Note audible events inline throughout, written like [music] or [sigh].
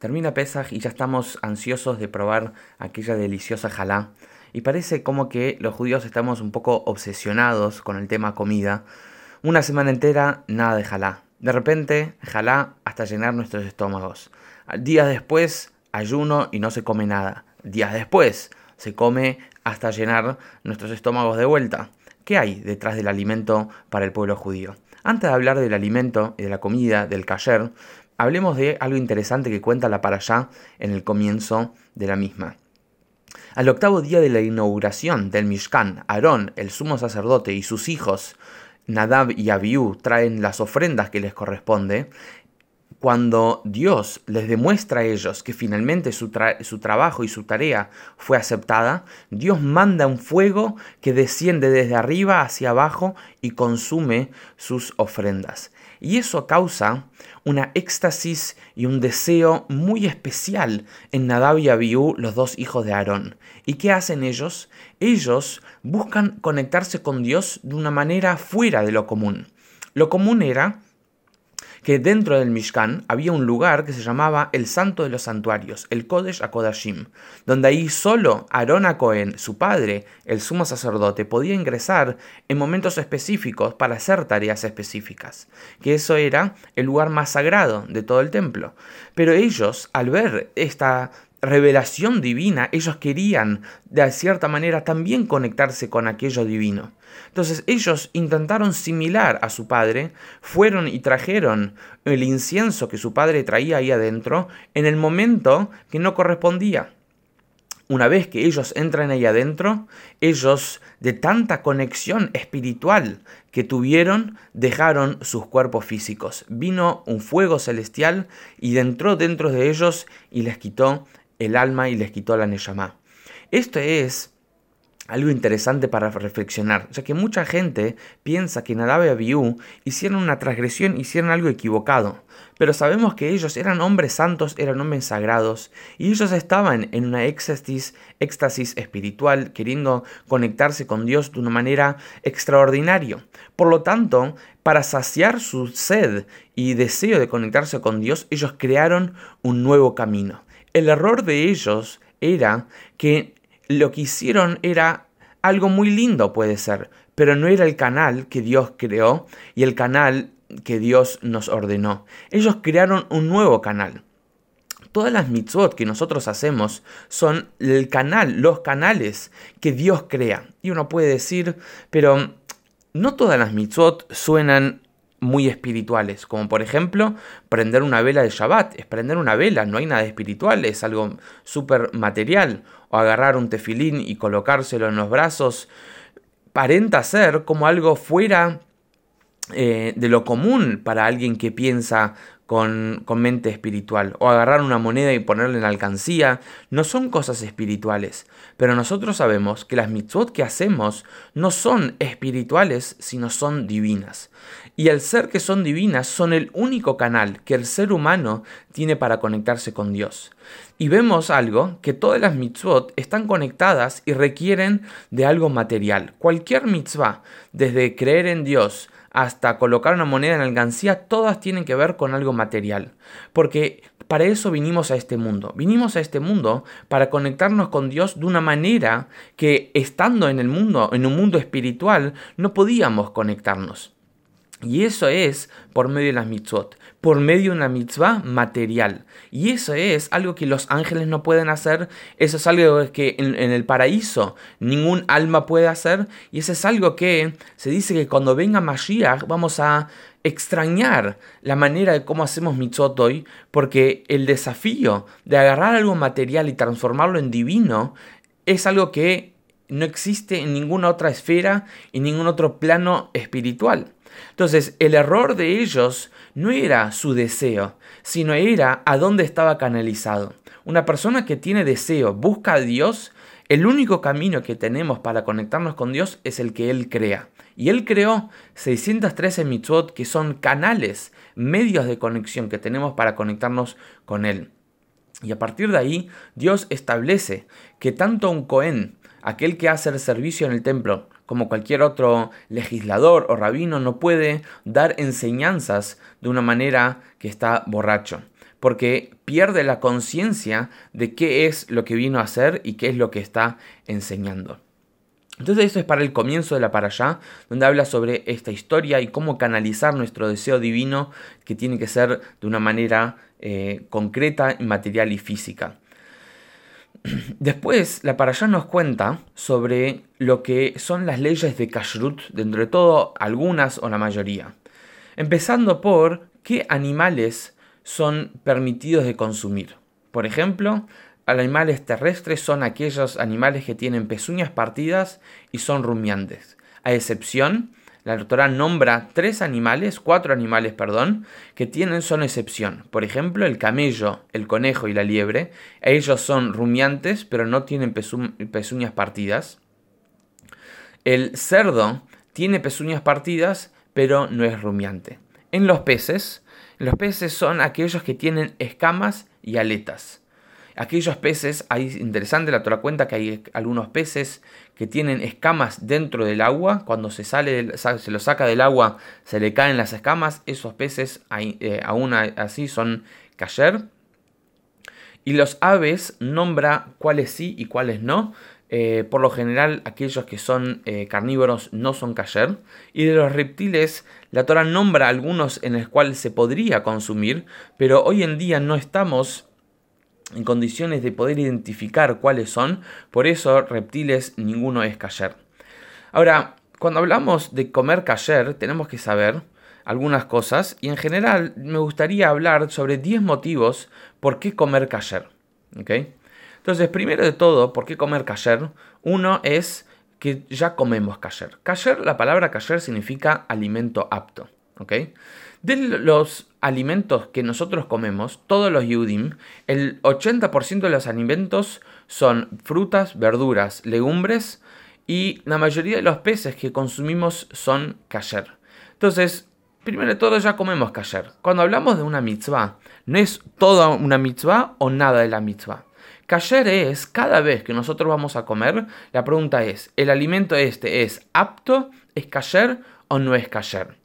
Termina Pesaj y ya estamos ansiosos de probar aquella deliciosa jalá. Y parece como que los judíos estamos un poco obsesionados con el tema comida. Una semana entera, nada de jalá. De repente, jalá hasta llenar nuestros estómagos. Días después, ayuno y no se come nada. Días después, se come hasta llenar nuestros estómagos de vuelta. ¿Qué hay detrás del alimento para el pueblo judío? Antes de hablar del alimento y de la comida, del kasher, hablemos de algo interesante que cuenta la allá en el comienzo de la misma. Al octavo día de la inauguración del Mishkan, Aarón, el sumo sacerdote, y sus hijos, Nadab y Abiú, traen las ofrendas que les corresponde, cuando Dios les demuestra a ellos que finalmente su, trabajo y su tarea fue aceptada, Dios manda un fuego que desciende desde arriba hacia abajo y consume sus ofrendas. Y eso causa una éxtasis y un deseo muy especial en Nadab y Abiú, los dos hijos de Aarón. ¿Y qué hacen ellos? Ellos buscan conectarse con Dios de una manera fuera de lo común. Lo común era que dentro del Mishkan había un lugar que se llamaba el Santo de los Santuarios, el Kodesh HaKodashim, donde ahí solo Aarón Cohen, su padre, el sumo sacerdote, podía ingresar en momentos específicos para hacer tareas específicas, que eso era el lugar más sagrado de todo el templo. Pero ellos, al ver esta revelación divina, ellos querían de cierta manera también conectarse con aquello divino. Entonces ellos intentaron similar a su padre, fueron y trajeron el incienso que su padre traía ahí adentro en el momento que no correspondía. Una vez que ellos entran ahí adentro, ellos de tanta conexión espiritual que tuvieron, dejaron sus cuerpos físicos. Vino un fuego celestial y entró dentro de ellos y les quitó el alma y les quitó la Neshama. Esto es algo interesante para reflexionar, ya que mucha gente piensa que Nadab y Abiú hicieron una transgresión, hicieron algo equivocado, pero sabemos que ellos eran hombres santos, eran hombres sagrados, y ellos estaban en una éxtasis, éxtasis espiritual, queriendo conectarse con Dios de una manera extraordinaria. Por lo tanto, para saciar su sed y deseo de conectarse con Dios, ellos crearon un nuevo camino. El error de ellos era que lo que hicieron era algo muy lindo, puede ser, pero no era el canal que Dios creó y el canal que Dios nos ordenó. Ellos crearon un nuevo canal. Todas las mitzvot que nosotros hacemos son el canal, los canales que Dios crea. Y uno puede decir, pero no todas las mitzvot suenan muy espirituales, como por ejemplo prender una vela de Shabbat, es prender una vela, no hay nada espiritual, es algo súper material, o agarrar un tefilín y colocárselo en los brazos, parenta ser como algo fuera eh, de lo común para alguien que piensa con, mente espiritual. O agarrar una moneda y ponerla en alcancía. No son cosas espirituales. Pero nosotros sabemos que las mitzvot que hacemos no son espirituales, sino son divinas. Y al ser que son divinas, son el único canal que el ser humano tiene para conectarse con Dios. Y vemos algo, que todas las mitzvot están conectadas y requieren de algo material. Cualquier mitzvah, desde creer en Dios, hasta colocar una moneda en alcancía, todas tienen que ver con algo material. Porque para eso vinimos a este mundo. Vinimos a este mundo para conectarnos con Dios de una manera que estando en el mundo, en un mundo espiritual, no podíamos conectarnos. Y eso es por medio de las mitzvot, por medio de una mitzvah material. Y eso es algo que los ángeles no pueden hacer, eso es algo que en, el paraíso ningún alma puede hacer, y eso es algo que se dice que cuando venga Mashiach vamos a extrañar la manera de cómo hacemos mitzvot hoy, porque el desafío de agarrar algo material y transformarlo en divino es algo que no existe en ninguna otra esfera, en ningún otro plano espiritual. Entonces, el error de ellos no era su deseo, sino era a dónde estaba canalizado. Una persona que tiene deseo, busca a Dios, el único camino que tenemos para conectarnos con Dios es el que Él crea. Y Él creó 613 mitzvot que son canales, medios de conexión que tenemos para conectarnos con Él. Y a partir de ahí, Dios establece que tanto un Cohen, aquel que hace el servicio en el templo, como cualquier otro legislador o rabino, no puede dar enseñanzas de una manera que está borracho. porque pierde la conciencia de qué es lo que vino a hacer y qué es lo que está enseñando. Entonces eso es para el comienzo de la para allá, donde habla sobre esta historia y cómo canalizar nuestro deseo divino que tiene que ser de una manera eh, concreta, material y física. [clears throat] Después, la para allá nos cuenta sobre lo que son las leyes de Kashrut, dentro de todo algunas o la mayoría. Empezando por qué animales son permitidos de consumir. Por ejemplo, animales terrestres son aquellos animales que tienen pezuñas partidas y son rumiantes. A excepción, la doctora nombra tres animales, cuatro animales, perdón, que tienen son excepción. Por ejemplo, el camello, el conejo y la liebre. Ellos son rumiantes, pero no tienen pezuñas partidas. El cerdo tiene pezuñas partidas, pero no es rumiante. En los peces, los peces son aquellos que tienen escamas y aletas. Aquellos peces, ahí interesante, la Torah cuenta que hay algunos peces que tienen escamas dentro del agua, cuando se, sale, se lo saca del agua se le caen las escamas, esos peces eh, aún así son kasher. Y los aves nombra cuáles sí y cuáles no. Eh, por lo general, aquellos que son eh, carnívoros no son kasher. Y de los reptiles, la Torah nombra algunos en los cuales se podría consumir, pero hoy en día no estamos en condiciones de poder identificar cuáles son, por eso reptiles ninguno es kasher. Ahora, cuando hablamos de comer kasher, tenemos que saber algunas cosas y en general me gustaría hablar sobre 10 motivos por qué comer kasher. Entonces, primero de todo, ¿por qué comer kasher? Uno es que ya comemos kasher. Kasher, la palabra kasher significa alimento apto. De los alimentos que nosotros comemos, todos los Yudim, el 80% de los alimentos son frutas, verduras, legumbres y la mayoría de los peces que consumimos son kasher. Entonces, primero de todo ya comemos kasher. Cuando hablamos de una mitzvah, no es toda una mitzvah o nada de la mitzvah. Kasher es cada vez que nosotros vamos a comer, la pregunta es, ¿el alimento este es apto, es kasher o no es kasher?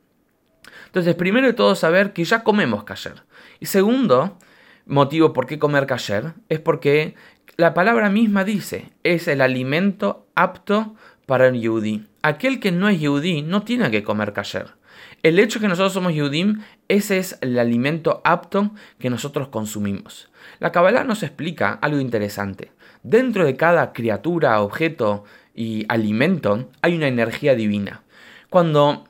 Entonces, primero de todo, saber que ya comemos kasher. Y segundo, motivo por qué comer kasher, es porque la palabra misma dice, es el alimento apto para el yudí. Aquel que no es yudí no tiene que comer kasher. El hecho que nosotros somos yudim, ese es el alimento apto que nosotros consumimos. La Kabbalah nos explica algo interesante. Dentro de cada criatura, objeto y alimento hay una energía divina. Cuando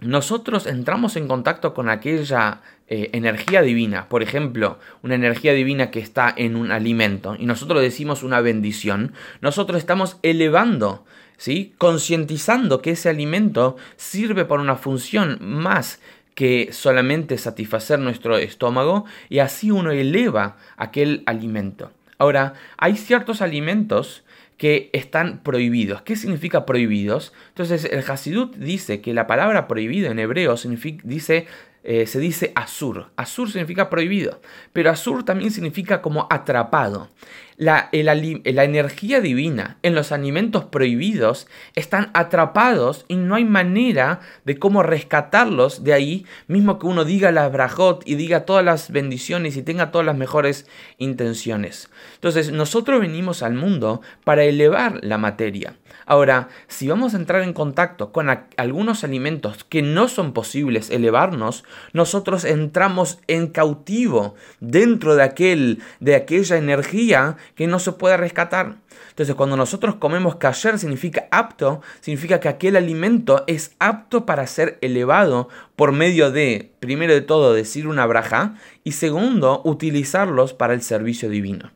nosotros entramos en contacto con aquella eh, energía divina, por ejemplo, una energía divina que está en un alimento, y nosotros decimos una bendición, nosotros estamos elevando, ¿sí? concientizando que ese alimento sirve para una función más que solamente satisfacer nuestro estómago, y así uno eleva aquel alimento. Ahora, hay ciertos alimentos que están prohibidos. ¿Qué significa prohibidos? Entonces el Hasidut dice que la palabra prohibido en hebreo dice, eh, se dice azur. Azur significa prohibido, pero azur también significa como atrapado. La, la, energía divina en los alimentos prohibidos están atrapados y no hay manera de cómo rescatarlos de ahí, mismo que uno diga la brajot y diga todas las bendiciones y tenga todas las mejores intenciones. Entonces nosotros venimos al mundo para elevar la materia. Ahora, si vamos a entrar en contacto con algunos alimentos que no son posibles elevarnos, nosotros entramos en cautivo dentro de, aquel, de aquella energía que no se puede rescatar. Entonces, cuando nosotros comemos kasher significa apto, significa que aquel alimento es apto para ser elevado por medio de, primero de todo, decir una braja y segundo, utilizarlos para el servicio divino.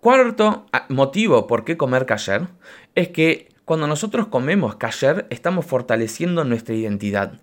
Cuarto ah, motivo por qué comer kasher es que cuando nosotros comemos kasher estamos fortaleciendo nuestra identidad.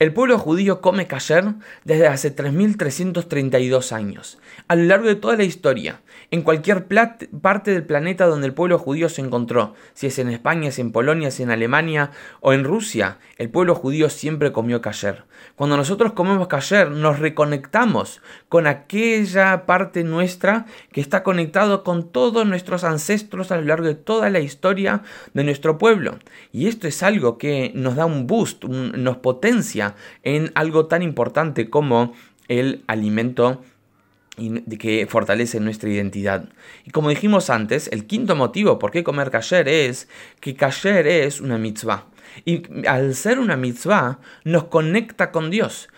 El pueblo judío come kasher desde hace 3332 años. A lo largo de toda la historia, en cualquier parte del planeta donde el pueblo judío se encontró, si es en España, si en Polonia, si en Alemania o en Rusia, el pueblo judío siempre comió kasher. Cuando nosotros comemos kasher, nos reconectamos con aquella parte nuestra que está conectado con todos nuestros ancestros a lo largo de toda la historia de nuestro pueblo. Y esto es algo que nos da un boost, nos potencia en algo tan importante como el alimento que fortalece nuestra identidad. Y como dijimos antes, el quinto motivo por qué comer kasher es que kasher es una mitzvah. Y al ser una mitzvah, nos conecta con Dios.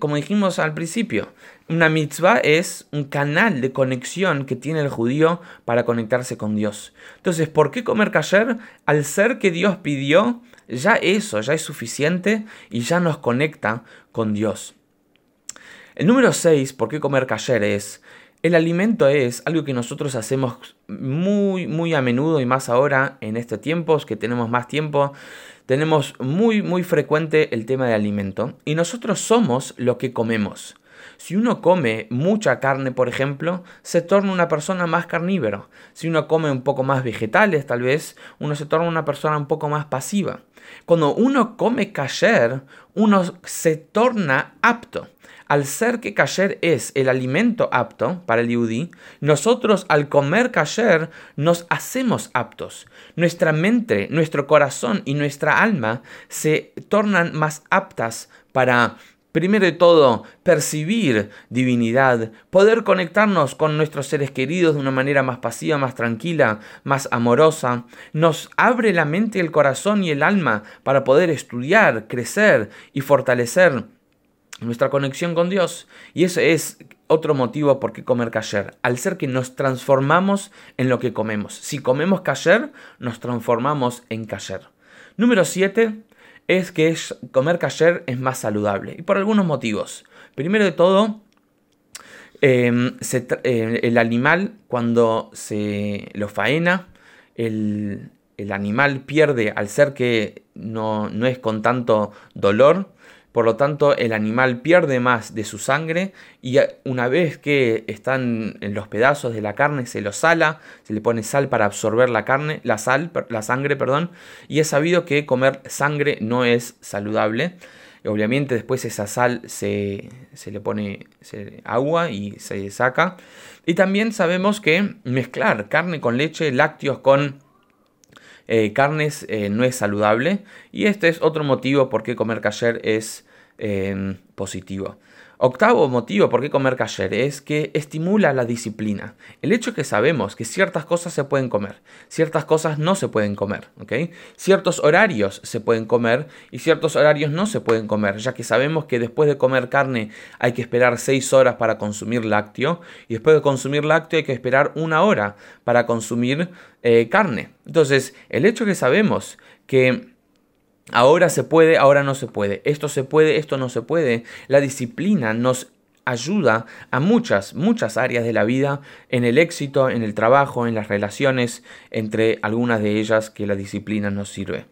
Como dijimos al principio, una mitzvah es un canal de conexión que tiene el judío para conectarse con Dios. Entonces, ¿por qué comer kasher? Al ser que Dios pidió, ya eso, ya es suficiente y ya nos conecta con Dios. El número 6, ¿por qué comer kasher? Es, el alimento es algo que nosotros hacemos muy, muy a menudo y más ahora en estos tiempos que tenemos más tiempo. Tenemos muy, muy frecuente el tema de alimento y nosotros somos lo que comemos. Si uno come mucha carne, por ejemplo, se torna una persona más carnívora. Si uno come un poco más vegetales, tal vez, uno se torna una persona un poco más pasiva. Cuando uno come kasher, uno se torna apto al ser que kasher es el alimento apto para el yudí, nosotros al comer kasher nos hacemos aptos. Nuestra mente, nuestro corazón y nuestra alma se tornan más aptas para Primero de todo, percibir divinidad, poder conectarnos con nuestros seres queridos de una manera más pasiva, más tranquila, más amorosa, nos abre la mente, el corazón y el alma para poder estudiar, crecer y fortalecer nuestra conexión con Dios. Y ese es otro motivo por qué comer kasher, al ser que nos transformamos en lo que comemos. Si comemos kasher, nos transformamos en kasher. Número 7 es que comer kasher es más saludable. Y por algunos motivos. Primero de todo, em, eh, el animal cuando se lo faena, el, el animal pierde al ser que no, no es con tanto dolor, por lo tanto, el animal pierde más de su sangre y una vez que están en los pedazos de la carne se lo sala, se le pone sal para absorber la carne, la sal, la sangre, perdón, y es sabido que comer sangre no es saludable. Obviamente después esa sal se, le pone agua y se saca. Y también sabemos que mezclar carne con leche, lácteos con eh, carnes eh, no es saludable y este es otro motivo por qué comer kasher es Positivo. Octavo motivo por qué comer kasher es que estimula la disciplina. El hecho que sabemos que ciertas cosas se pueden comer, ciertas cosas no se pueden comer, Ciertos horarios se pueden comer y ciertos horarios no se pueden comer, ya que sabemos que después de comer carne hay que esperar 6 horas para consumir lácteo y después de consumir lácteo hay que esperar una hora para consumir eh, carne. Entonces, el hecho que sabemos que Ahora se puede, ahora no se puede. Esto se puede, esto no se puede. La disciplina nos ayuda a muchas, muchas áreas de la vida, en el éxito, en el trabajo, en las relaciones, entre algunas de ellas que la disciplina nos sirve.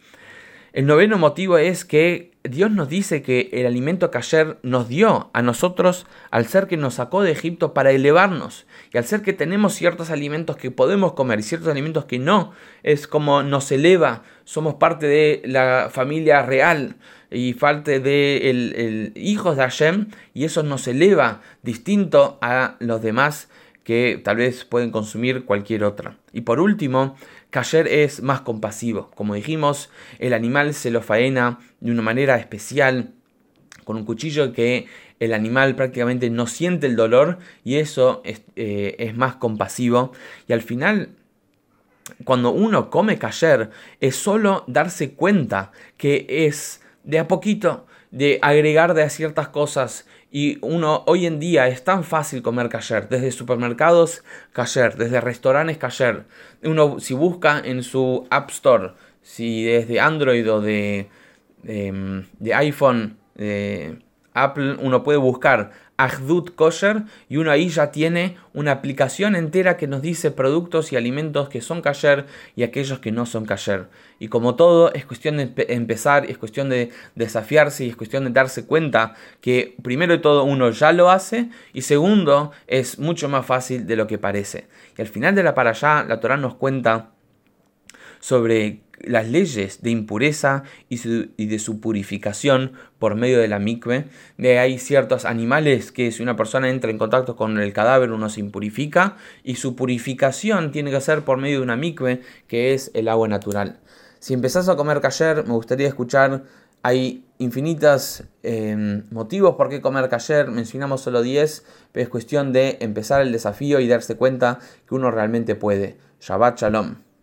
El noveno motivo es que Dios nos dice que el alimento que ayer nos dio a nosotros al ser que nos sacó de Egipto para elevarnos y al ser que tenemos ciertos alimentos que podemos comer y ciertos alimentos que no, es como nos eleva, somos parte de la familia real y parte de el, hijos de Hashem y eso nos eleva distinto a los demás que tal vez pueden consumir cualquier otra. Y por último, Kasher es más compasivo. Como dijimos, el animal se lo faena de una manera especial, con un cuchillo que el animal prácticamente no siente el dolor y eso es, eh, más compasivo. Y al final cuando uno come kasher es solo darse cuenta que es de a poquito de agregar de a ciertas cosas y uno hoy en día es tan fácil comer kasher, desde supermercados kasher, desde restaurantes kasher. Uno si busca en su App Store, si desde Android o de, de, de iPhone, de Apple, uno puede buscar Ahdut Kosher y uno ahí ya tiene una aplicación entera que nos dice productos y alimentos que son kasher y aquellos que no son kasher. Y como todo, es cuestión de empezar, es cuestión de desafiarse y es cuestión de darse cuenta que primero de todo uno ya lo hace y segundo es mucho más fácil de lo que parece. Y al final de la para allá, la Torah nos cuenta sobre las leyes de impureza y, de su purificación por medio de la mikve. De hay ciertos animales que si una persona entra en contacto con el cadáver uno se impurifica y su purificación tiene que ser por medio de una mikve que es el agua natural. Si empezás a comer kasher, me gustaría escuchar Hay infinitos em, motivos por qué comer ayer, mencionamos solo 10, pero es cuestión de empezar el desafío y darse cuenta que uno realmente puede. Shabbat Shalom.